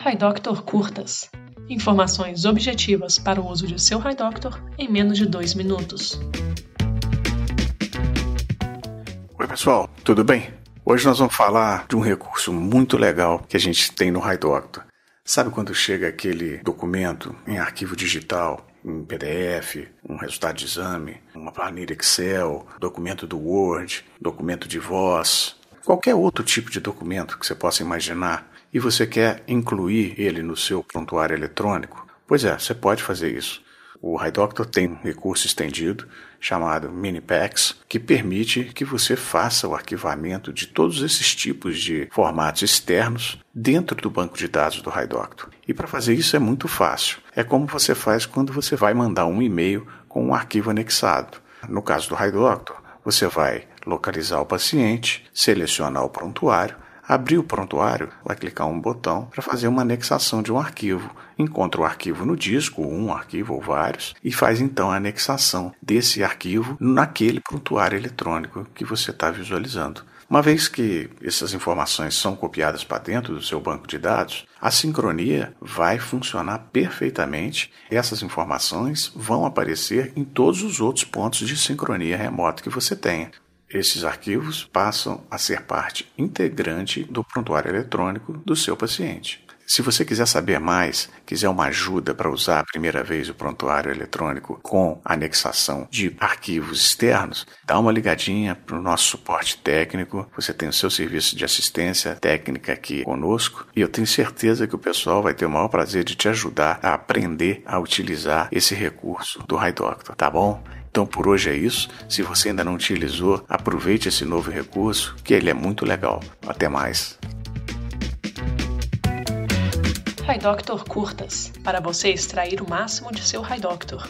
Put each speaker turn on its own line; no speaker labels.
HiDoctor Curtas. Informações objetivas para o uso de seu HiDoctor em menos de dois minutos.
Oi, pessoal, tudo bem? Hoje nós vamos falar de um recurso muito legal que a gente tem no HiDoctor. Sabe quando chega aquele documento em arquivo digital, em PDF, um resultado de exame, uma planilha Excel, documento do Word, documento de voz, qualquer outro tipo de documento que você possa imaginar e você quer incluir ele no seu prontuário eletrônico? Pois é, você pode fazer isso. O HiDoctor tem um recurso estendido chamado Minipax, que permite que você faça o arquivamento de todos esses tipos de formatos externos dentro do banco de dados do HiDoctor. E para fazer isso é muito fácil. É como você faz quando você vai mandar um e-mail com um arquivo anexado. No caso do HiDoctor, você vai localizar o paciente, selecionar o prontuário, abrir o prontuário, vai clicar um botão para fazer uma anexação de um arquivo. Encontra o arquivo no disco, um arquivo ou vários, e faz então a anexação desse arquivo naquele prontuário eletrônico que você está visualizando. Uma vez que essas informações são copiadas para dentro do seu banco de dados, a sincronia vai funcionar perfeitamente. Essas informações vão aparecer em todos os outros pontos de sincronia remota que você tenha. Esses arquivos passam a ser parte integrante do prontuário eletrônico do seu paciente. Se você quiser saber mais, quiser uma ajuda para usar a primeira vez o prontuário eletrônico com anexação de arquivos externos, dá uma ligadinha para o nosso suporte técnico. Você tem o seu serviço de assistência técnica aqui conosco e eu tenho certeza que o pessoal vai ter o maior prazer de te ajudar a aprender a utilizar esse recurso do HiDoctor, tá bom? Então por hoje é isso. Se você ainda não utilizou, aproveite esse novo recurso, que ele é muito legal. Até mais.
HiDoctor Curtas para você extrair o máximo de seu HiDoctor.